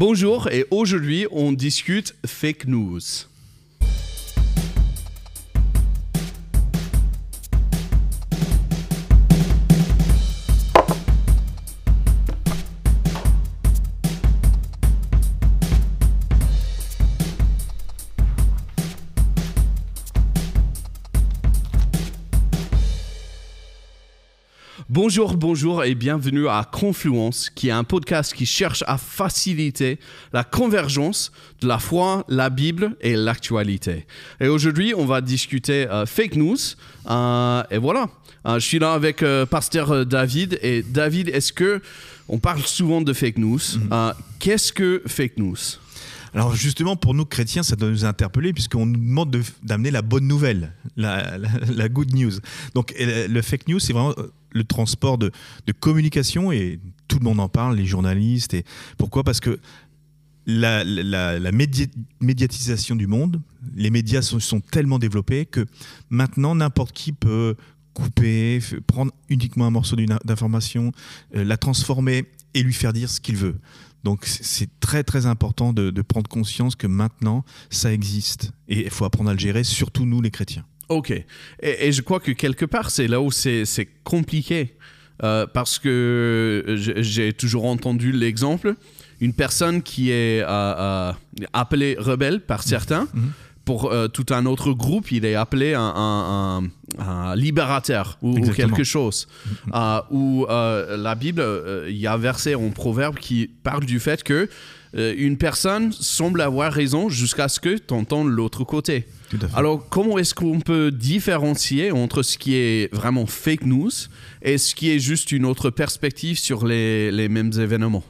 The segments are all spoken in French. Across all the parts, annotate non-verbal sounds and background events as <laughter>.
Bonjour et aujourd'hui on discute fake news. Bonjour, bonjour et bienvenue à Confluence, qui est un podcast qui cherche à faciliter la convergence de la foi, la Bible et l'actualité. Et aujourd'hui, on va discuter euh, fake news. Euh, et voilà, Euh, je suis là avec euh, Pasteur David. Et David, est-ce que on parle souvent de fake news Euh, Qu'est-ce que fake news? Alors justement, pour nous chrétiens, ça doit nous interpeller puisqu'on nous demande de- d'amener la bonne nouvelle, la, la- la good news. Donc le, fake news, c'est vraiment le transport de, communication et tout le monde en parle, les journalistes. Et pourquoi? Parce que la, la- la médi- médiatisation du monde, les médias sont, sont tellement développés que maintenant n'importe qui peut couper, prendre uniquement un morceau d'information, euh, la transformer et lui faire dire ce qu'il veut. Donc c'est- c'est très très important de, de prendre conscience que maintenant ça existe et il faut apprendre à le gérer, surtout nous les chrétiens. Ok. Et, et je crois que quelque part, c'est là où c'est compliqué. Euh, parce que j'ai j'ai toujours entendu l'exemple, une personne qui est euh, euh, appelée rebelle par certains, Mhm. pour euh, tout un autre groupe, il est appelé un, un- un- un libérateur ou, quelque chose. Euh, ou euh, la Bible, euh, il y a un verset en proverbe qui parle du fait que euh, une personne semble avoir raison jusqu'à ce que tu entendes l'autre côté. Alors, comment est-ce qu'on peut différencier entre ce qui est vraiment fake news et ce qui est juste une autre perspective sur les, les mêmes événements?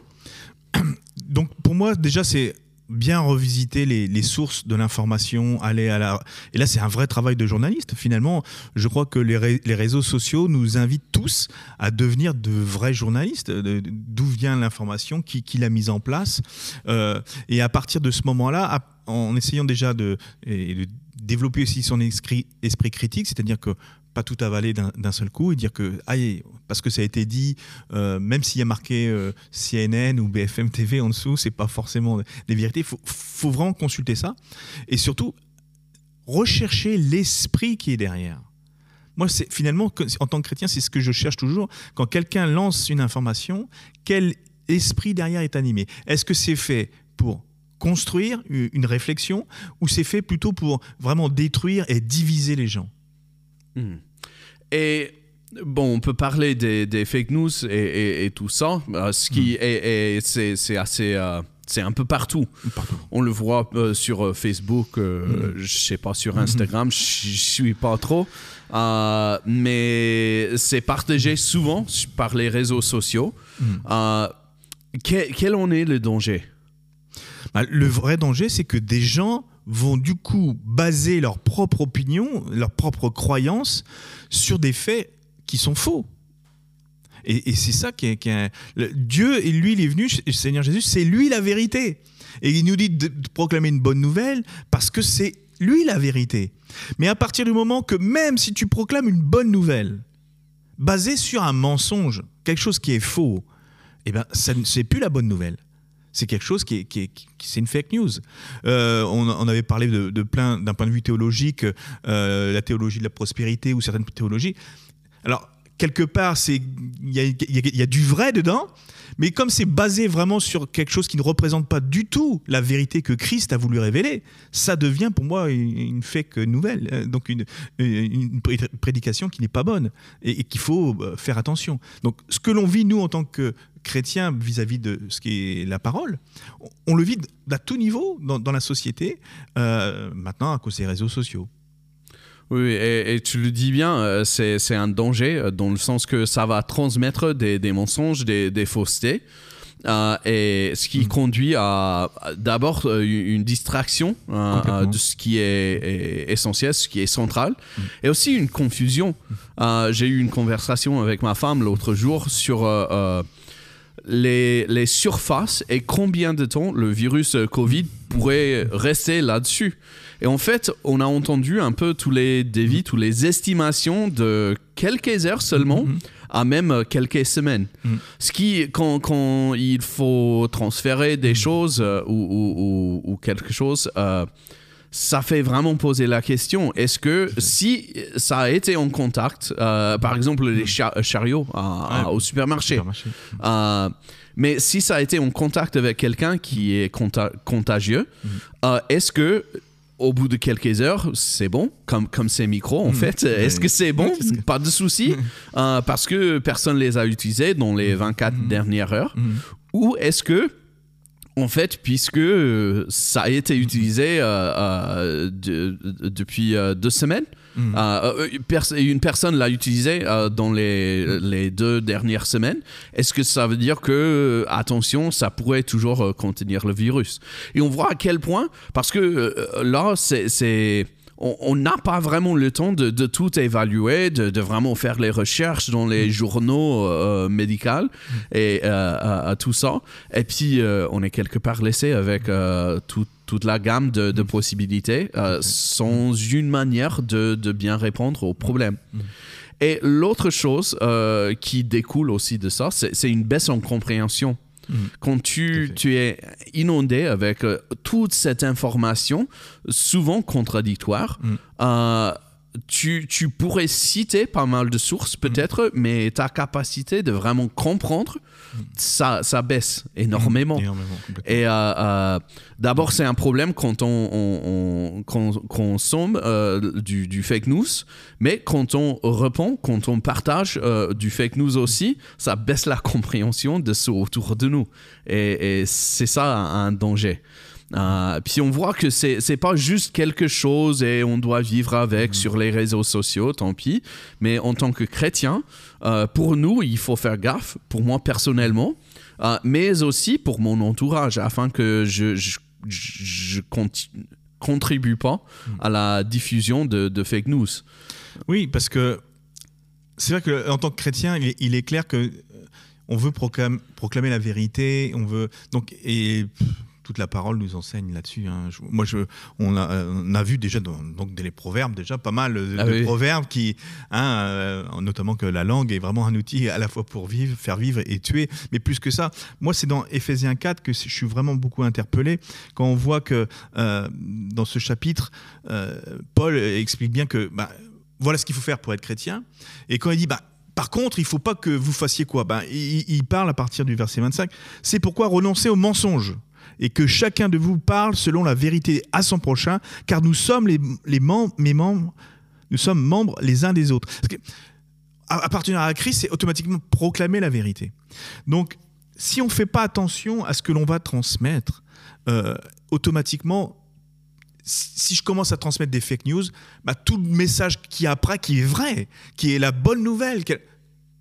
Donc pour moi déjà c'est bien revisiter les, sources de l'information, aller à la... Et là c'est un vrai travail de journaliste. Finalement, je crois que les, les réseaux sociaux nous invitent tous à devenir de vrais journalistes. D'où vient l'information, qui, qui l'a mise en place. Euh, et à partir de ce moment-là, en essayant déjà de, de développer aussi son esprit, esprit critique, c'est-à-dire que pas tout avaler d'un seul coup et dire que aïe, parce que ça a été dit, euh, même s'il y a marqué euh, CNN ou BFM TV en dessous, c'est pas forcément des vérités. Il faut, faut vraiment consulter ça et surtout rechercher l'esprit qui est derrière. Moi, c'est finalement en tant que chrétien, c'est ce que je cherche toujours. Quand quelqu'un lance une information, quel esprit derrière est animé? Est-ce que c'est fait pour construire une réflexion ou c'est fait plutôt pour vraiment détruire et diviser les gens? Hmm. Et bon, on peut parler des, des fake news et, et- et tout ça, euh, ce qui est, est- c'est, assez, euh, c'est un peu partout. Partout. On le voit euh, sur Facebook, euh, je sais pas sur Instagram, je suis pas trop, mais c'est partagé souvent par les réseaux sociaux. Quel, quel en est le danger? Bah, le vrai danger, c'est que des gens vont du coup baser leur propre opinion, leur propre croyance sur des faits qui sont faux. Et, c'est ça qui est, qui est- Dieu, lui, il est venu, Seigneur Jésus, c'est lui la vérité. Et il nous dit de, proclamer une bonne nouvelle parce que c'est lui la vérité. Mais à partir du moment que même si tu proclames une bonne nouvelle, basée sur un mensonge, quelque chose qui est faux, eh ben, ça c'est plus la bonne nouvelle. C'est quelque chose qui est, une fake news. Euh, on, avait parlé de, plein, d'un point de vue théologique, euh, la théologie de la prospérité ou certaines théologies. Alors quelque part, il y a, du vrai dedans, mais comme c'est basé vraiment sur quelque chose qui ne représente pas du tout la vérité que Christ a voulu révéler, ça devient pour moi une, fake nouvelle, euh, donc une, une pré- prédication qui n'est pas bonne et, et qu'il faut faire attention. Donc ce que l'on vit nous en tant que chrétiens vis-à-vis de ce qui est la parole, on, le vit à tout niveau dans, dans la société, euh, maintenant à cause des réseaux sociaux. Oui, et, et tu le dis bien, euh, c'est un danger euh, dans le sens que ça va transmettre des, des mensonges, des, des faussetés. euh, et ce qui conduit à, à d'abord une distraction euh, de ce qui est, est essentiel, ce qui est central, et aussi une confusion. Euh, J'ai eu une conversation avec ma femme l'autre jour sur les, les surfaces et combien de temps le virus Covid pourrait rester là-dessus. Et en fait, on a entendu un peu tous les dévis, toutes les estimations de quelques heures seulement, à même quelques semaines. Mm. Ce qui, quand, quand il faut transférer des choses euh, ou- ou quelque chose, euh, ça fait vraiment poser la question. Est-ce que si ça a été en contact, euh, par exemple les cha- chariots à- à- Ouais. au supermarché, Supermarché. euh, mais si ça a été en contact avec quelqu'un qui est conta- contagieux, euh, est-ce que au bout de quelques heures, c'est bon, comme, comme ces micros en fait. Est-ce que c'est bon? Pas de souci, <laughs> euh, parce que personne les a utilisés dans les 24 dernières heures. Ou est-ce que, en fait, puisque euh, ça a été utilisé euh, euh, de- de- depuis euh, deux semaines, euh, une pers- une personne l'a utilisé dans les, les deux dernières semaines. Est-ce que ça veut dire que, attention, ça pourrait toujours contenir le virus? Et on voit à quel point, parce que là, c'est on n'a pas vraiment le temps de, de tout évaluer, de, de vraiment faire les recherches dans les journaux euh, médicaux et euh, à- à tout ça. Et puis, euh, on est quelque part laissé avec euh, tout- toute la gamme de, de possibilités euh, sans une manière de, bien répondre aux problèmes. Et l'autre chose euh, qui découle aussi de ça, c'est une baisse en compréhension. Mhm. Quand tu, tu es inondé avec euh, toute cette information, souvent contradictoire, Mhm. euh, tu, tu pourrais citer pas mal de sources peut-être, mais ta capacité de vraiment comprendre, ça, ça baisse énormément. Énormément, complètement. Et euh, euh, d'abord, c'est un problème quand on, on- on- consomme euh, du, du fake news, mais quand on répond, quand on partage du fake news aussi, ça baisse la compréhension de ce autour de nous. Et, et c'est ça un danger. Euh, puis on voit que c'est c'est pas juste quelque chose et on doit vivre avec sur les réseaux sociaux, tant pis. Mais en tant que chrétien, euh, pour nous, il faut faire gaffe. Pour moi personnellement, euh, mais aussi pour mon entourage, afin que je je, contribue pas à la diffusion de, de fake news. Oui, parce que c'est vrai qu'en tant que chrétien, il est, il est clair que euh, on veut proclamer, proclamer la vérité, on veut donc et toute la parole nous enseigne là-dessus. hein. Moi, je, on, a, on a vu déjà dans, donc dans les proverbes déjà pas mal de, Ah de oui. proverbes qui, hein, euh, notamment que la langue est vraiment un outil à la fois pour vivre, faire vivre et tuer, mais plus que ça. Moi, c'est dans Éphésiens 4 que je suis vraiment beaucoup interpellé quand on voit que euh, dans ce chapitre, euh, Paul explique bien que bah, voilà ce qu'il faut faire pour être chrétien. Et quand il dit, bah, par contre, il faut pas que vous fassiez quoi? Bah, il, il parle à partir du verset 25. C'est pourquoi renoncer au mensonge et que chacun de vous parle selon la vérité à son prochain, car nous sommes les, membres, mes membres, nous sommes membres les uns des autres. A- appartenir à Christ, c'est automatiquement proclamer la vérité. Donc, si on ne fait pas attention à ce que l'on va transmettre, euh, automatiquement, si je commence à transmettre des fake news, bah, tout le message qui est après, qui est vrai, qui est la bonne nouvelle,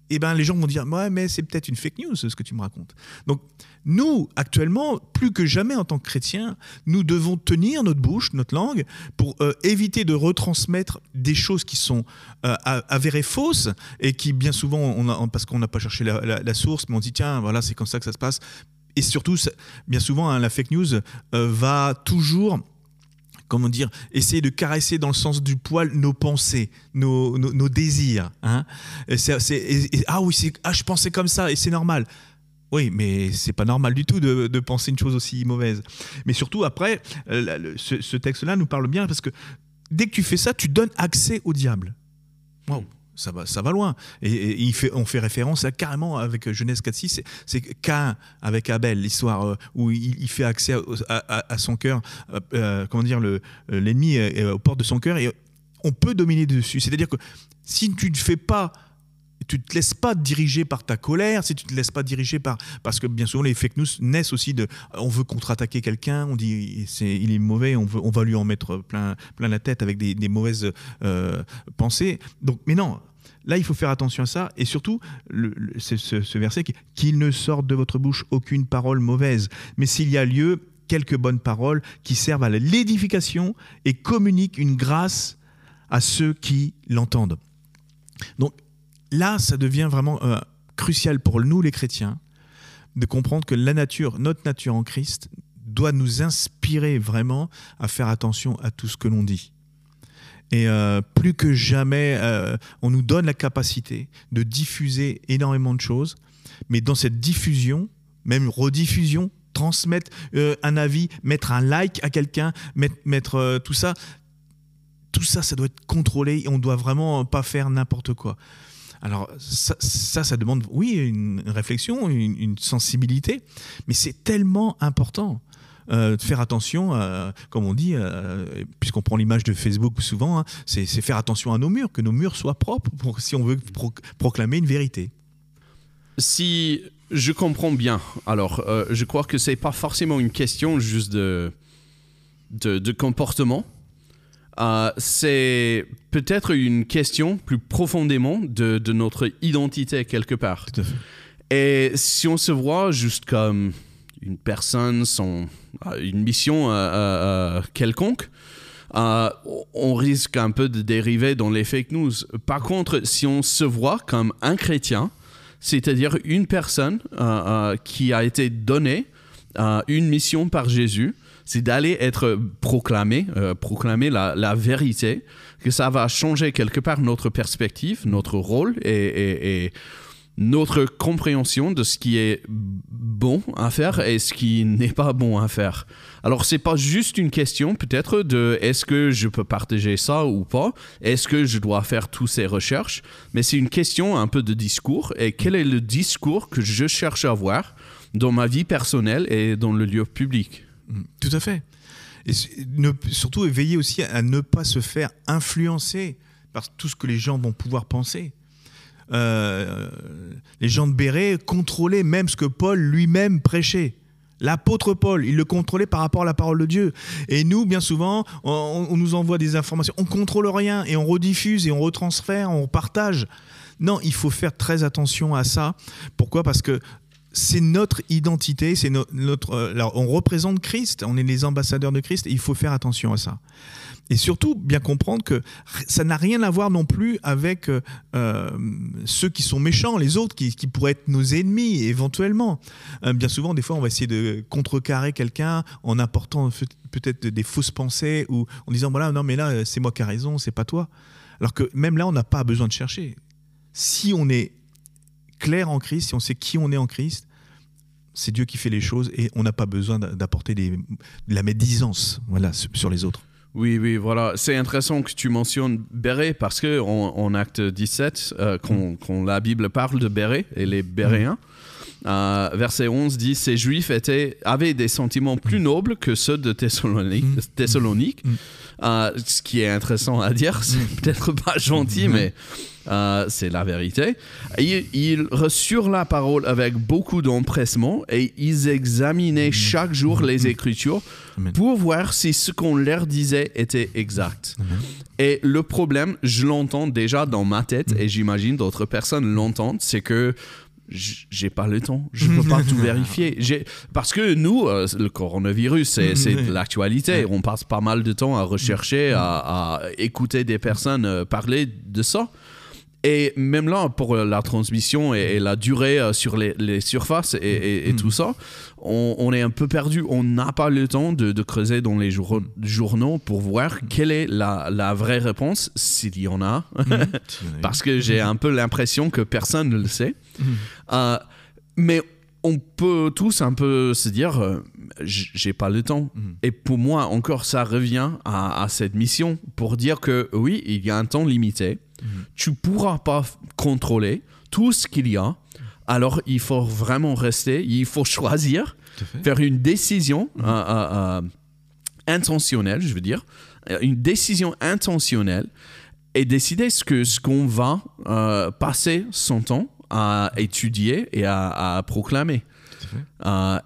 eh ben, les gens vont dire Ouais, mais c'est peut-être une fake news ce que tu me racontes. Donc, nous, actuellement, plus que jamais en tant que chrétiens, nous devons tenir notre bouche, notre langue, pour euh, éviter de retransmettre des choses qui sont euh, avérées fausses et qui, bien souvent, on a, parce qu'on n'a pas cherché la, source, mais on dit Tiens, voilà, c'est comme ça que ça se passe. Et surtout, bien souvent, hein, la fake news euh, va toujours comment dire, essayer de caresser dans le sens du poil nos pensées, nos, désirs. Hein ah oui, ah, je pensais comme ça et c'est normal. Oui, mais c'est pas normal du tout de, penser une chose aussi mauvaise. Mais surtout, après, euh, ce, ce texte-là nous parle bien parce que dès que tu fais ça, tu donnes accès au diable. Waouh ça va, ça va loin. Et, on fait référence à, carrément avec Genèse 4.6, c'est- Cain avec Abel, l'histoire euh, où il, fait accès à, son cœur, euh, euh, comment dire, le- euh, l'ennemi est aux portes de son cœur et on peut dominer dessus. C'est-à-dire que si tu ne fais pas tu te laisses pas diriger par ta colère, si tu te laisses pas diriger par parce que bien souvent les fake news naissent aussi de on veut contre-attaquer quelqu'un, on dit c'est il est mauvais, on va lui en mettre plein plein la tête avec des, mauvaises euh, pensées. Donc mais non, Là, il faut faire attention à ça. Et surtout, le, le- c'est ce, verset qui qu'il ne sorte de votre bouche aucune parole mauvaise, mais s'il y a lieu, quelques bonnes paroles qui servent à l'édification et communiquent une grâce à ceux qui l'entendent. Donc là, ça devient vraiment euh, crucial pour nous, les chrétiens, de comprendre que la nature, notre nature en Christ, doit nous inspirer vraiment à faire attention à tout ce que l'on dit. Et euh, plus que jamais, euh, on nous donne la capacité de diffuser énormément de choses. Mais dans cette diffusion, même rediffusion, transmettre euh, un avis, mettre un like à quelqu'un, mettre, tout ça, tout ça, ça doit être contrôlé. Et on doit vraiment pas faire n'importe quoi. Alors ça, ça, demande, oui, une réflexion, une sensibilité, mais c'est tellement important. Euh, faire attention, comme on dit, euh, puisqu'on prend l'image de Facebook souvent, hein, c'est faire attention à nos murs, que nos murs soient propres pour, si on veut proclamer une vérité. Si je comprends bien, alors euh, je crois que c'est pas forcément une question juste de, de, comportement. c'est peut-être une question plus profondément de, de, notre identité quelque part. Et si on se voit juste comme une personne, son, euh, une mission euh, euh, quelconque, on risque un peu de dériver dans les fake news. Par contre, si on se voit comme un chrétien, c'est-à-dire une personne qui a été donnée une mission par Jésus, c'est d'aller être proclamé, proclamer la, vérité, que ça va changer quelque part notre perspective, notre rôle et, et notre compréhension de ce qui est bon à faire et ce qui n'est pas bon à faire. Alors c'est pas juste une question peut-être de est-ce que je peux partager ça ou pas, est-ce que je dois faire toutes ces recherches, mais c'est une question un peu de discours et quel est le discours que je cherche à avoir dans ma vie personnelle et dans le lieu public? Mm, tout à fait. Et surtout veiller aussi à ne pas se faire influencer par tout ce que les gens vont pouvoir penser. Euh, les gens de Béret contrôlaient même ce que Paul lui-même prêchait. L'apôtre Paul, il le contrôlait par rapport à la parole de Dieu. Et nous, bien souvent, on, nous envoie des informations. On contrôle rien et on rediffuse et on retransfère, on partage. Non, il faut faire très attention à ça. Pourquoi? Parce que c'est notre identité, c'est notre. Euh, on représente Christ, on est les ambassadeurs de Christ et il faut faire attention à ça. Et surtout, bien comprendre que ça n'a rien à voir non plus avec euh, euh, ceux qui sont méchants, les autres qui, pourraient être nos ennemis éventuellement. Euh, bien souvent, des fois, on va essayer de contrecarrer quelqu'un en apportant peut-être des fausses pensées ou en disant voilà, non, mais là, c'est moi qui ai raison, c'est pas toi. Alors que même là, on n'a pas besoin de chercher. Si on est clair en Christ, si on sait qui on est en Christ, c'est Dieu qui fait les choses et on n'a pas besoin d'apporter de la médisance voilà, sur les autres. Oui, oui, voilà. C'est intéressant que tu mentionnes Béret parce que en, acte 17, euh, quand, la Bible parle de Béret et les Béréens, euh, verset 11 dit Ces Juifs étaient, avaient des sentiments plus nobles que ceux de Thessalonique. Mm. Thessalonique. Mm. Euh, ce qui est intéressant à dire, c'est mm. peut-être pas gentil, mais euh, c'est la vérité. ils reçurent la parole avec beaucoup d'empressement et ils examinaient chaque jour les Écritures pour voir si ce qu'on leur disait était exact. Et le problème, je l'entends déjà dans ma tête et j'imagine d'autres personnes l'entendent, c'est que j'ai pas le temps, je peux <laughs> pas tout vérifier. Parce que nous, euh, le coronavirus, c'est de l'actualité. On passe pas mal de temps à rechercher, à, écouter des personnes euh, parler de ça. Et même là, pour la transmission et, la durée euh, sur les, surfaces et, tout ça, on, est un peu perdu. On n'a pas le temps de, creuser dans les journaux pour voir quelle est la, vraie réponse, s'il y en a. <laughs> Parce que j'ai un peu l'impression que personne ne le sait. Euh, mais on peut tous un peu se dire, euh, j'ai pas le temps. Et pour moi, encore, ça revient à, cette mission pour dire que oui, il y a un temps limité. Tu pourras pas contrôler tout ce qu'il y a. Alors, il faut vraiment rester, il faut <laughs> choisir, faire une décision euh, euh, intentionnelle, je veux dire, une décision intentionnelle et décider ce que ce qu'on va passer son temps à étudier et à, proclamer. Euh,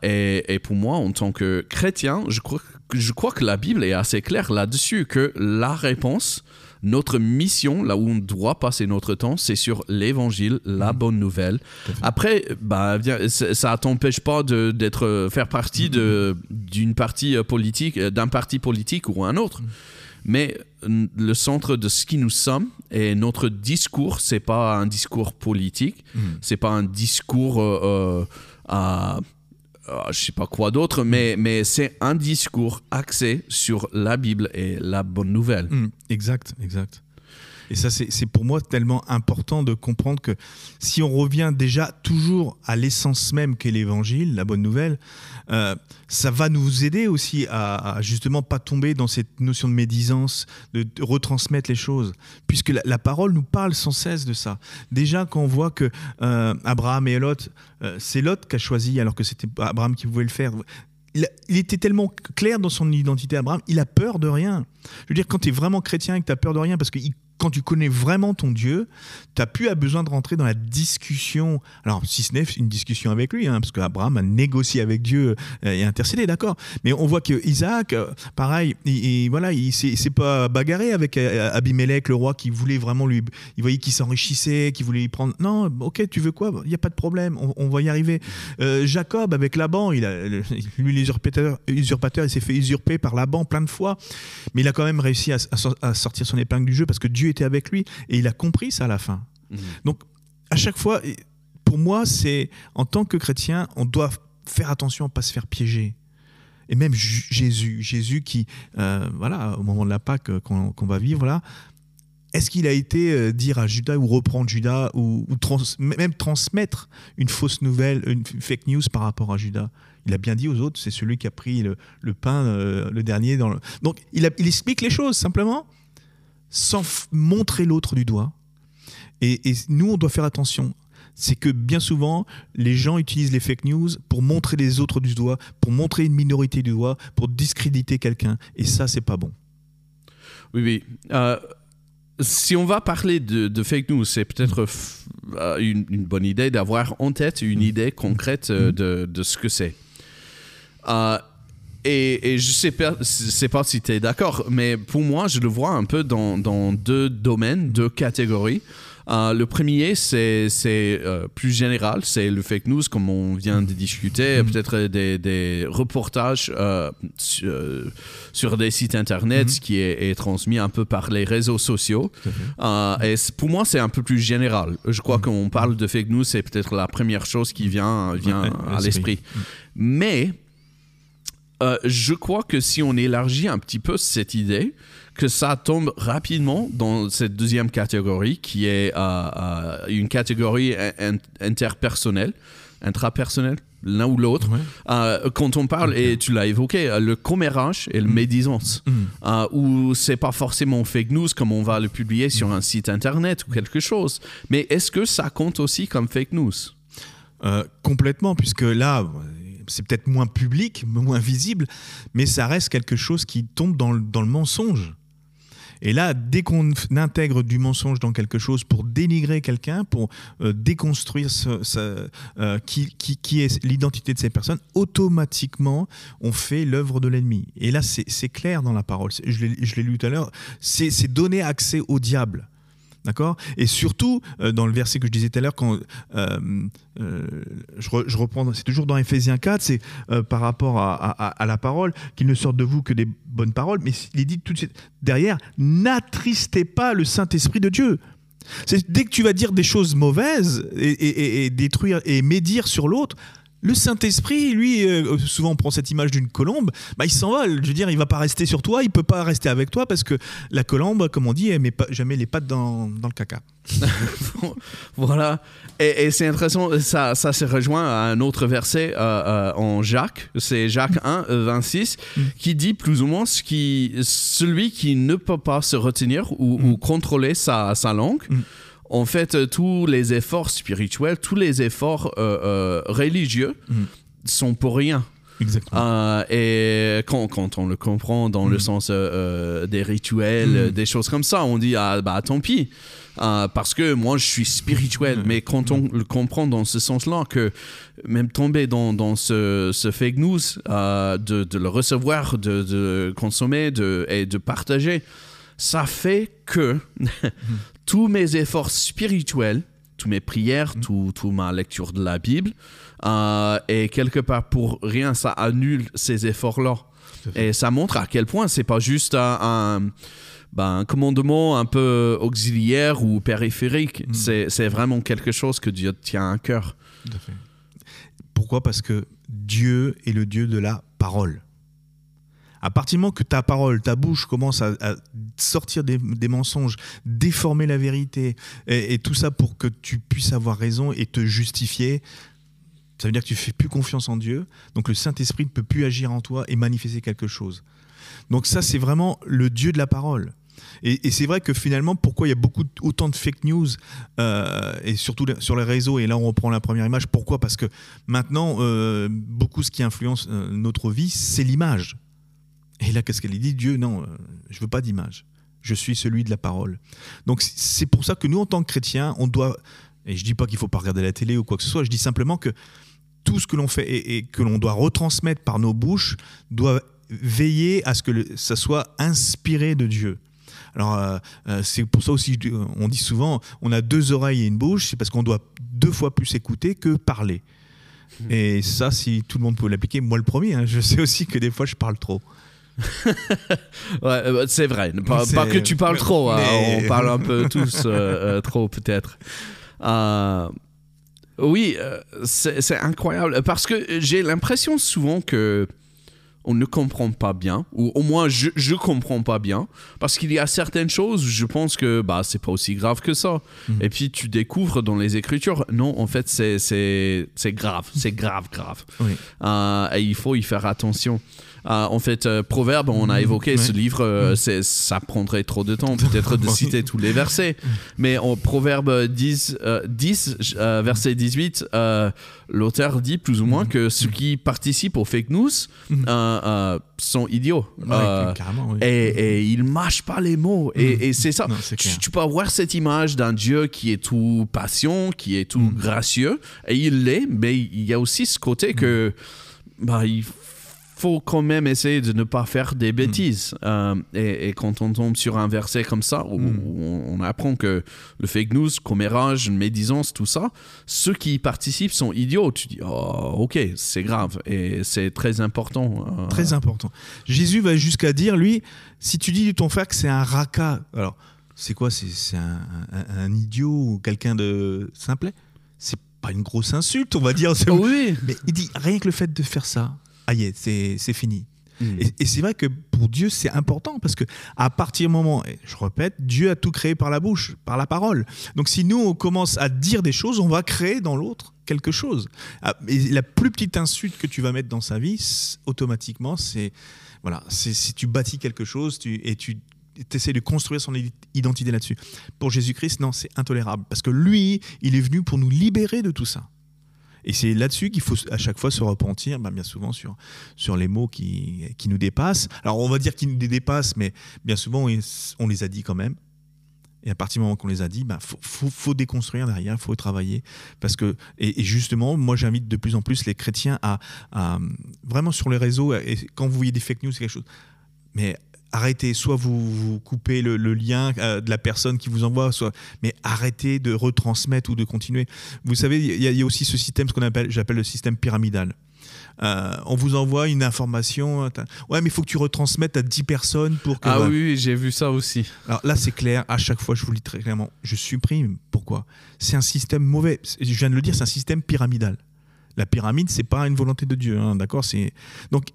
et, pour moi, en tant que chrétien, je crois, je crois que la Bible est assez claire là-dessus, que la réponse, notre mission, là où on doit passer notre temps, c'est sur l'évangile, la mhm. bonne nouvelle. Après, bah, ça ne t'empêche pas d'être faire partie d'une partie politique, d'un parti politique ou un autre. Mhm. Mais le centre de ce qui nous sommes et notre discours, c'est pas un discours politique, ce mm. c'est pas un discours euh, euh, euh, je sais pas quoi d'autre, mais, mais c'est un discours axé sur la Bible et la bonne nouvelle. Mm, exact, exact. Et ça, c'est pour moi tellement important de comprendre que si on revient déjà toujours à l'essence même qu'est l'évangile, la bonne nouvelle, euh, ça va nous aider aussi à, justement pas tomber dans cette notion de médisance, de, retransmettre les choses, puisque la, parole nous parle sans cesse de ça. Déjà, quand on voit que euh, Abraham et Lot, euh, c'est Lot qui a choisi alors que c'était Abraham qui pouvait le faire il, était tellement clair dans son identité, Abraham, il a peur de rien. Je veux dire, quand tu es vraiment chrétien et que tu as peur de rien, parce qu'il quand tu connais vraiment ton Dieu, tu n'as plus à besoin de rentrer dans la discussion. Alors, si ce n'est une discussion avec lui, hein, parce qu'Abraham a négocié avec Dieu euh, et intercédé, d'accord. Mais on voit que Isaac, euh, pareil, il, voilà, il s'est pas bagarré avec euh, Abimelech, le roi, qui voulait vraiment lui. Il voyait qu'il s'enrichissait, qu'il voulait y prendre. Non, ok, tu veux quoi? Il n'y a pas de problème, on, va y arriver. Jacob, avec Laban, il a, lui, l'usurpateur, usurpateur, il s'est fait usurper par Laban plein de fois. Mais il a quand même réussi à, à sortir son épingle du jeu parce que Dieu avec lui et il a compris ça à la fin. Mhm. Donc, à chaque fois, pour moi, c'est en tant que chrétien, on doit faire attention à ne pas se faire piéger. Et même Jésus, Jésus qui, euh, voilà, au moment de la Pâque euh, qu'on va vivre là, est-ce qu'il a été euh, dire à Judas ou reprendre Judas ou, même transmettre une fausse nouvelle, une fake news par rapport à Judas? Il a bien dit aux autres, c'est celui qui a pris le, pain, le dernier. Dans le... Donc il, il explique les choses simplement sans montrer l'autre du doigt. Et, nous, on doit faire attention. C'est que bien souvent, les gens utilisent les fake news pour montrer les autres du doigt, pour montrer une minorité du doigt, pour discréditer quelqu'un. Et ça, c'est pas bon. Oui, oui. Euh, si on va parler de, fake news, c'est peut-être euh, une, bonne idée d'avoir en tête une idée concrète euh, de, de ce que c'est. Et, je sais pas, sais pas si tu es d'accord, mais pour moi, je le vois un peu dans, dans deux domaines, deux catégories. Euh, le premier, c'est euh, plus général, c'est le fake news, comme on vient de discuter, mm-hmm. peut-être des, des, reportages euh, sur, des sites internet mm-hmm. qui est, transmis un peu par les réseaux sociaux. et pour moi, c'est un peu plus général. Je crois mm-hmm. qu'on parle de fake news, c'est peut-être la première chose qui vient, vient à l'esprit. Mais euh, je crois que si on élargit un petit peu cette idée, que ça tombe rapidement dans cette deuxième catégorie qui est euh, euh, une catégorie interpersonnelle, intrapersonnelle, l'un ou l'autre. quand on parle, et tu l'as évoqué, le commérage et le mm. médisance, mm. où c'est pas forcément fake news comme on va le publier sur un site internet ou quelque chose. Mais est-ce que ça compte aussi comme fake news? Complètement, puisque là, c'est peut-être moins public, <laughs> moins visible, mais ça reste quelque chose qui tombe dans le, mensonge. Et là, dès qu'on intègre du mensonge dans quelque chose pour dénigrer quelqu'un, pour euh, déconstruire euh, qui, est l'identité de ces personnes, automatiquement, on fait l'œuvre de l'ennemi. Et là, c'est clair dans la parole. Je l'ai lu tout à l'heure. C'est donner accès au diable. D'accord? Et surtout, euh, dans le verset que je disais tout à l'heure, quand euh, euh, je, reprends, c'est toujours dans Ephésiens 4, c'est par rapport à, la parole, qu'il ne sorte de vous que des bonnes paroles, mais il est dit tout de suite derrière, n'attristez pas le Saint-Esprit de Dieu. C'est dès que tu vas dire des choses mauvaises et, et détruire et médire sur l'autre, le Saint-Esprit, lui, euh, souvent on prend cette image d'une colombe, bah, il s'envole. Je veux dire, il va pas rester sur toi, il peut pas rester avec toi parce que la colombe, comme on dit, elle met pas, jamais les pattes dans, le caca. <laughs> voilà. Et, c'est intéressant, ça, ça se rejoint à un autre verset euh, euh, en Jacques, c'est Jacques 1, 26, mm. qui dit plus ou moins ce qui, celui qui ne peut pas se retenir ou, mm. contrôler sa, langue. Mm en fait, euh, tous les efforts spirituels, tous les efforts euh, euh, religieux mm. sont pour rien. Exactement. et quand, quand, on le comprend dans le mm. sens des rituels, mm. des choses comme ça, on dit ah bah tant pis. parce que moi je suis spirituel, mais quand on le comprend dans ce sens-là, que même tomber dans, dans ce, ce, fake news, de, de, le recevoir, de, de consommer de, et de partager, ça fait que <laughs> tous mes efforts spirituels, toutes mes prières, toute mm. ma lecture de la Bible, euh, et quelque part pour rien, ça annule ces efforts-là. Et ça montre à quel point c'est pas juste un, ben, commandement un peu auxiliaire ou périphérique. Mm. C'est vraiment quelque chose que Dieu tient à cœur. Pourquoi? Parce que Dieu est le Dieu de la parole. À partir du moment que ta parole, ta bouche commence à, sortir des, mensonges, déformer la vérité, et, tout ça pour que tu puisses avoir raison et te justifier, ça veut dire que tu fais plus confiance en Dieu. Donc le Saint-Esprit ne peut plus agir en toi et manifester quelque chose. Donc ça, c'est vraiment le Dieu de la parole. Et, c'est vrai que finalement, pourquoi il y a beaucoup autant de fake news euh, et surtout sur les réseaux Et là, on reprend la première image. Pourquoi? Parce que maintenant, euh, beaucoup ce qui influence euh, notre vie, c'est l'image. Et là, qu'est-ce qu'elle dit? Dieu, non, je veux pas d'image. Je suis celui de la parole. Donc c'est pour ça que nous, en tant que chrétiens, on doit. Et je dis pas qu'il faut pas regarder la télé ou quoi que ce soit. Je dis simplement que tout ce que l'on fait et, que l'on doit retransmettre par nos bouches doit veiller à ce que ça soit inspiré de Dieu. Alors, euh, euh, c'est pour ça aussi, on dit souvent, on a deux oreilles et une bouche, c'est parce qu'on doit deux fois plus écouter que parler. Mmh. Et ça, si tout le monde peut l'appliquer, moi le premier, hein, je sais aussi que des fois je parle trop. Ouais, euh, c'est vrai. Pas, que tu parles trop, hein, on parle un peu tous trop peut-être. oui, c'est incroyable parce que j'ai l'impression souvent que on ne comprend pas bien, ou au moins je ne comprends pas bien, parce qu'il y a certaines choses où je pense que bah, c'est pas aussi grave que ça. Mhm. Et puis tu découvres dans les écritures, non, en fait c'est grave, c'est grave, grave. Euh, et il faut y faire attention. Euh, en fait, euh, Proverbe, on a mhm. évoqué ce livre, euh, ça prendrait trop de temps peut-être de <laughs> citer tous les versets. Mais en Proverbe 10, 10 verset 18, l'auteur dit plus ou moins mhm. que ceux qui participent aux fake news mhm. sont idiots. et, et, ils mâchent pas les mots. Et, c'est ça. tu, peux avoir cette image d'un Dieu qui est tout patient, qui est tout gracieux, et il l'est, mais il y a aussi ce côté que bah, il faut quand même essayer de ne pas faire des hmm. bêtises. Euh, et, quand on tombe sur un verset comme ça, où, hmm. on, apprend que le fake news, commérage, médisance, tout ça, ceux qui y participent sont idiots. Tu dis, oh, ok, c'est grave. Et c'est très important. Euh. Très important. Jésus va jusqu'à dire, lui, si tu dis de ton frère que c'est un raca, alors c'est quoi C'est un, un, idiot ou quelqu'un de simplet C'est pas une grosse insulte, on va dire. <laughs> Oui. Mais il dit, rien que le fait de faire ça, ah c'est fini. Hmm. Et, c'est vrai que pour Dieu, c'est important parce que à partir du moment, et je répète, Dieu a tout créé par la bouche, par la parole. Donc si nous, on commence à dire des choses, on va créer dans l'autre quelque chose. Ah, et la plus petite insulte que tu vas mettre dans sa vie, automatiquement, c'est voilà, si tu bâtis quelque chose tu, et tu essaies de construire son identité là-dessus. Pour Jésus-Christ, non, c'est intolérable parce que lui, il est venu pour nous libérer de tout ça. Et c'est là-dessus qu'il faut à chaque fois se repentir, ben, bien souvent sur, sur les mots qui, qui nous dépassent. Alors on va dire qu'ils nous dépassent, mais bien souvent on les a dit quand même. Et à partir du moment qu'on les a dit, il faut, faut, déconstruire derrière, il faut travailler. Parce que, et, justement, moi j'invite de plus en plus les chrétiens à, vraiment sur les réseaux, et quand vous voyez des fake news, c'est quelque chose. Mais arrêtez, soit vous, coupez le, lien euh, de la personne qui vous envoie, soit, mais arrêtez de retransmettre ou de continuer. Vous savez, il y, a aussi ce système, ce qu'on appelle, j'appelle le système pyramidal. Euh, on vous envoie une information. Ouais, mais il faut que tu retransmettes à 10 personnes pour que. Ah oui, j'ai vu ça aussi. Alors là, c'est clair. À chaque fois, je vous le dis très clairement. Je supprime. Pourquoi? C'est un système mauvais. Je viens de le dire, c'est un système pyramidal. La pyramide, c'est pas une volonté de Dieu, hein, d'accord? C'est donc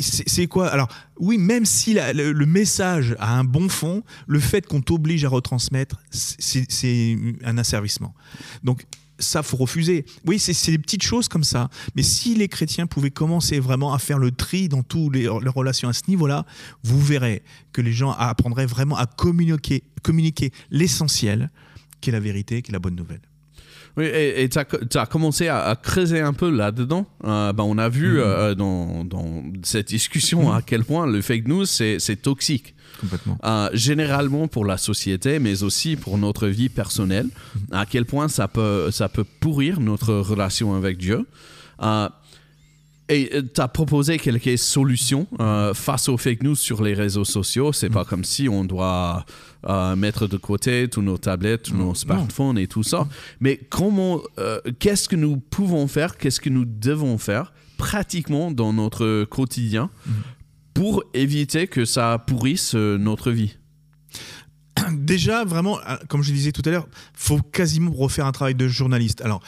c'est quoi? Alors, oui, même si le, message a un bon fond, le fait qu'on t'oblige à retransmettre, c'est un asservissement. Donc, ça, faut refuser. Oui, c'est des petites choses comme ça. Mais si les chrétiens pouvaient commencer vraiment à faire le tri dans toutes les, relations à ce niveau-là, vous verrez que les gens apprendraient vraiment à communiquer, communiquer l'essentiel, qui est la vérité, qui est la bonne nouvelle. Oui, et tu as, commencé à, creuser un peu là-dedans. Euh, ben, on a vu mm-hmm. euh, dans, dans, cette discussion mm-hmm. à quel point le fake news, c'est toxique. Complètement. Euh, généralement pour la société, mais aussi pour notre vie personnelle, mm-hmm. à quel point ça peut, ça peut pourrir notre relation avec Dieu. Et tu as proposé quelques solutions face aux fake news sur les réseaux sociaux. C'est pas comme si on doit mettre de côté tous nos tablettes, tous nos smartphones et tout ça. Mais comment, euh, qu'est-ce que nous pouvons faire, qu'est-ce que nous devons faire pratiquement dans notre quotidien mm. pour éviter que ça pourrisse euh, notre vie? <clears throat> Déjà, vraiment, euh, comme je disais tout à l'heure, faut quasiment refaire un travail de journaliste. Alors,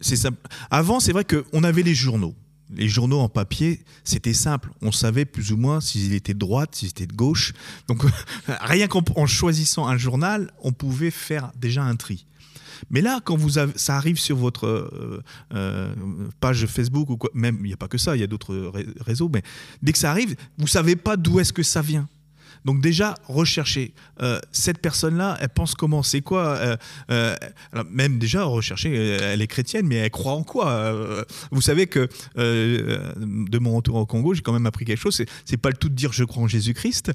c'est. Avant, c'est vrai qu'on avait les journaux les journaux en papier, c'était simple. On savait plus ou moins s'ils étaient de droite, s'ils étaient de gauche. Donc, <laughs> rien qu'en choisissant un journal, on pouvait faire déjà un tri. Mais là, quand vous ça arrive sur votre euh, euh, page Facebook ou même il n'y a pas que ça, il y a d'autres réseaux, mais dès que ça arrive, vous savez pas d'où est-ce que ça vient. Donc déjà, rechercher euh, cette personne-là, elle pense comment, c'est quoi euh, euh, Même déjà, rechercher, elle est chrétienne, mais elle croit en quoi Vous savez que de mon retour au Congo, j'ai quand même appris quelque chose. C'est pas le tout de dire je crois en Jésus-Christ.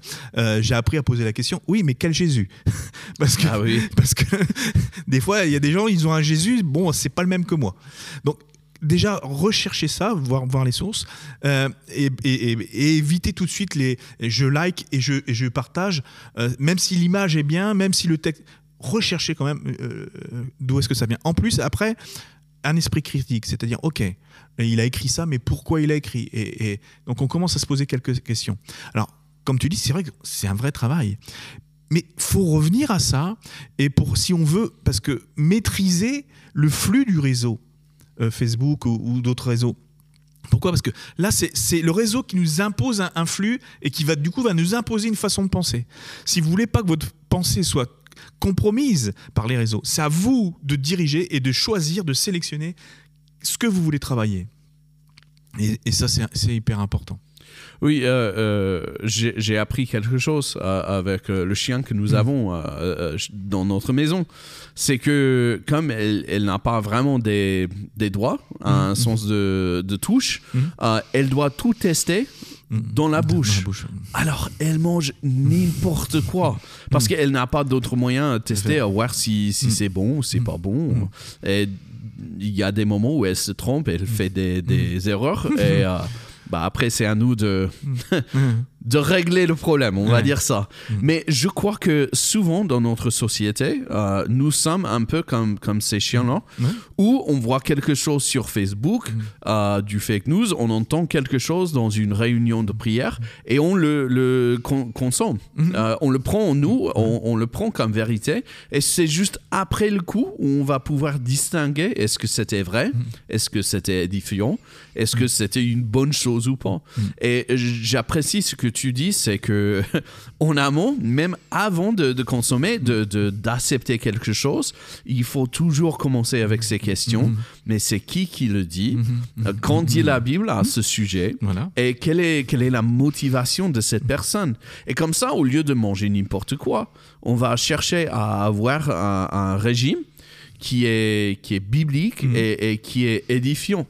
j'ai appris à poser la question, oui, mais quel Jésus <laughs> parce, que, ah oui. parce que <laughs> des fois, il y a des gens, ils ont un Jésus, bon, c'est pas le même que moi. Donc déjà rechercher ça, voir, les sources, euh, et, éviter tout de suite les je like et je, et je partage, euh, même si l'image est bien, même si le texte. Rechercher quand même euh, d'où est-ce que ça vient. En plus, après, un esprit critique, c'est-à-dire, ok, il a écrit ça, mais pourquoi il a écrit et, donc on commence à se poser quelques questions. Alors, comme tu dis, c'est vrai que c'est un vrai travail. Mais faut revenir à ça, et pour, si on veut, parce que maîtriser le flux du réseau, Facebook ou, d'autres réseaux. Pourquoi? Parce que là, c'est le réseau qui nous impose un, flux et qui va du coup va nous imposer une façon de penser. Si vous voulez pas que votre pensée soit compromise par les réseaux, c'est à vous de diriger et de choisir, de sélectionner ce que vous voulez travailler. et ça, c'est hyper important. Oui, euh, euh, j'ai appris quelque chose euh, avec le chien que nous mm. avons dans notre maison. C'est que comme elle, n'a pas vraiment des, des doigts, un mm. sens de, de touche, mm. elle doit tout tester dans la, bouche. Alors, elle mange n'importe quoi. Parce qu'elle n'a pas d'autre moyen de tester, à voir si, si c'est bon ou c'est pas bon. Et il y a des moments où elle se trompe, elle fait des, des erreurs. Et <laughs> bah après, c'est à nous de, de régler le problème, on va dire ça. Mm. Mais je crois que souvent dans notre société, euh, nous sommes un peu comme, comme ces chiens-là, mm. où on voit quelque chose sur Facebook, mm. euh, du fake news, on entend quelque chose dans une réunion de prière et on le, le consomme. Euh, on le prend en nous, on, on, le prend comme vérité et c'est juste après le coup où on va pouvoir distinguer est-ce que c'était vrai, est-ce que c'était édifiant, est-ce que c'était une bonne chose ou pas. Et j'apprécie ce que tu dis, c'est que <laughs> en amont, même avant de, consommer, d'accepter de, quelque chose, il faut toujours commencer avec ces questions. Mhm. Mais c'est qui qui le dit? Mhm. euh, Quand dit la Bible à ce sujet Et quelle est, quelle est la motivation de cette personne? Et comme ça, au lieu de manger n'importe quoi, on va chercher à avoir un régime qui est, qui est biblique mhm. et, qui est édifiant.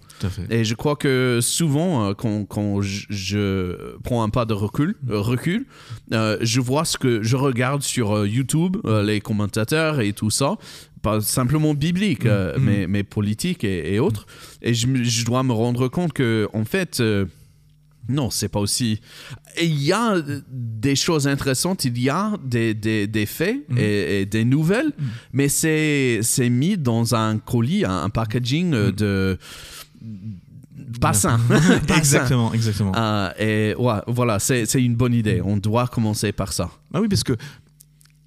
Et je crois que souvent, euh, quand, quand je, prends un pas de recul, mhm. euh, recul euh, je vois ce que je regarde sur YouTube, les commentateurs et tout ça, pas simplement biblique, mhm. mais, mais politique et, autres. Et je, je, dois me rendre compte que, en fait, non, c'est pas aussi. Il y a des choses intéressantes, il y a des, des, faits mm. et, des nouvelles, mm. mais c'est mis dans un colis, un, packaging mm. de pas sain. <laughs> <laughs> exactement, exactement. Euh, et ouais, voilà, c'est une bonne idée. On doit commencer par ça. Ah oui, parce que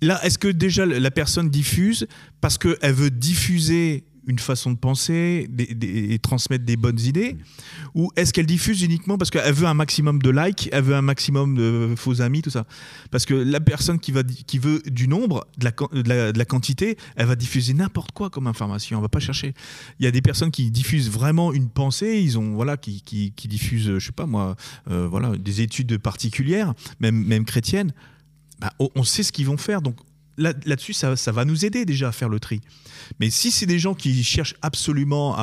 là, est-ce que déjà la personne diffuse parce qu'elle veut diffuser une façon de penser et transmettre des bonnes idées Ou est-ce qu'elle diffuse uniquement parce qu'elle veut un maximum de likes, elle veut un maximum de faux amis, tout ça? Parce que la personne qui, va, qui veut du nombre, de la, de la, quantité, elle va diffuser n'importe quoi comme information, on va pas chercher. Il y a des personnes qui diffusent vraiment une pensée, ils ont, voilà, qui, qui, diffusent, je sais pas moi, euh, voilà, des études particulières, même, même chrétiennes. Bah, on sait ce qu'ils vont faire, donc là-dessus, ça, va nous aider déjà à faire le tri. Mais si c'est des gens qui cherchent absolument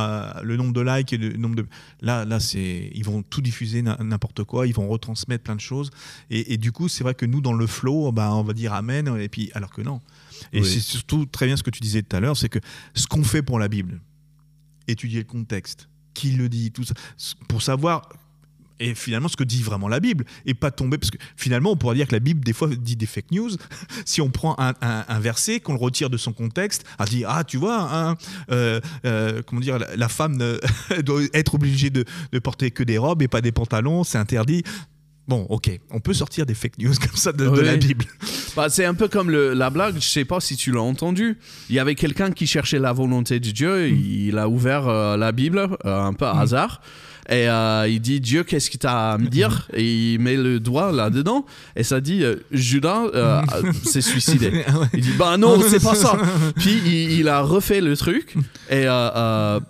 le nombre de likes et le nombre de là, là, c'est ils vont tout diffuser n'importe quoi, ils vont retransmettre plein de choses. Et, du coup, c'est vrai que nous, dans le flow, bah, on va dire amen. Et puis, alors que non. Et c'est surtout très bien ce que tu disais tout à l'heure, c'est que ce qu'on fait pour la Bible, étudier le contexte, qui le dit, tout ça, pour savoir et finalement ce que dit vraiment la Bible et pas tomber parce que finalement on pourrait dire que la Bible des fois dit des fake news <laughs> si on prend un, verset qu'on le retire de son contexte a dit ah tu vois hein, euh, euh, comment dire la, femme <laughs> doit être obligée de, de, porter que des robes et pas des pantalons c'est interdit Bon, ok, on peut sortir des fake news <laughs> comme ça de, la Bible. Bah, c'est un peu comme le, la blague, je sais pas si tu l'as entendu. Il y avait quelqu'un qui cherchait la volonté de Dieu, il a ouvert euh, la Bible, un peu à mm. hasard. Et euh, il dit Dieu, qu'est-ce que tu as à me dire? Et il met le doigt là-dedans et ça dit euh, Judas euh, s'est suicidé. <laughs> Il dit Bah non, c'est pas ça. Puis il, il a refait le truc et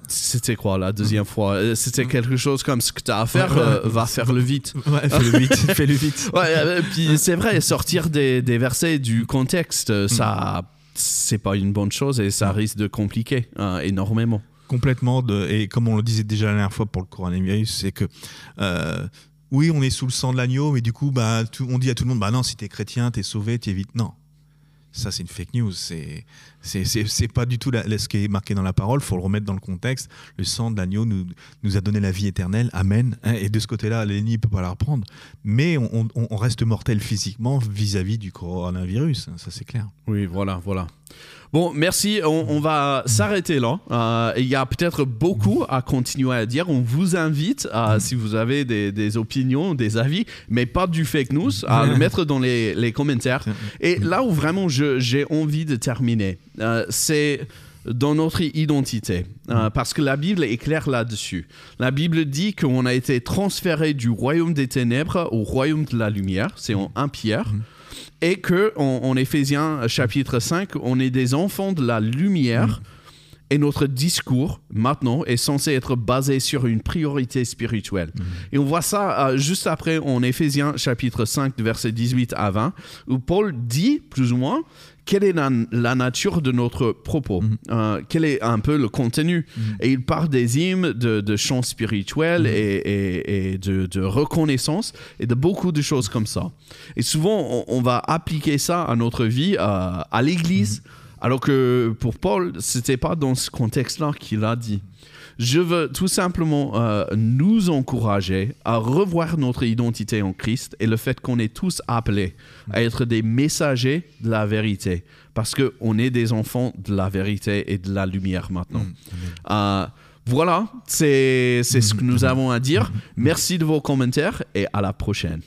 c'était quoi la deuxième fois? C'était quelque chose comme ce que tu as à faire, va faire le vite. Ouais, fais-le vite, <laughs> fais-le vite. Ouais, euh, puis c'est vrai, sortir des, des versets du contexte, ça, c'est pas une bonne chose et ça risque de compliquer euh, énormément. Complètement. Et comme on le disait déjà la dernière fois pour le coronavirus, c'est que euh, oui, on est sous le sang de l'agneau, mais du coup, bah, on dit à tout le monde, bah non, si t'es chrétien, t'es sauvé, t'es vite. Non. Ça, c'est une fake news. C'est, c'est, pas du tout la- la- ce qui est marqué dans la parole. faut le remettre dans le contexte. Le sang de l'agneau nous, nous a donné la vie éternelle. Amen. Hein, et de ce côté-là, l'ennemi ne peut pas la reprendre. Mais on, on- on reste mortel physiquement vis-à-vis du coronavirus. hein, Ça, c'est clair. Oui, voilà, voilà. Bon, merci. On, on va s'arrêter là. Euh, Il y a peut-être beaucoup à continuer à dire. On vous invite, à, si vous avez des, des opinions, des avis, mais pas du fake news, à le <laughs> mettre dans les, les commentaires. Et là où vraiment j'ai envie de terminer, euh, c'est dans notre identité. Euh, parce que la Bible est claire là-dessus. La Bible dit qu'on a été transféré du royaume des ténèbres au royaume de la lumière. C'est en 1 Pierre. Et que en, en Éphésiens chapitre 5, on est des enfants de la lumière. Et notre discours, maintenant, est censé être basé sur une priorité spirituelle. Et on voit ça euh, juste après en Éphésiens chapitre 5, de versets 18 à 20, où Paul dit, plus ou moins, quelle est la, la nature de notre propos, Euh, quel est un peu le contenu? Et il parle des hymnes, de, de chants spirituels et, et- et de, de reconnaissance et de beaucoup de choses comme ça. Et souvent, on, on va appliquer ça à notre vie, euh, à l'église, alors que pour Paul, c'était pas dans ce contexte-là qu'il a dit. Je veux tout simplement euh, nous encourager à revoir notre identité en Christ et le fait qu'on est tous appelés à être des messagers de la vérité, parce qu'on est des enfants de la vérité et de la lumière maintenant. Euh, voilà, c'est c'est ce que nous avons à dire. Merci de vos commentaires et à la prochaine.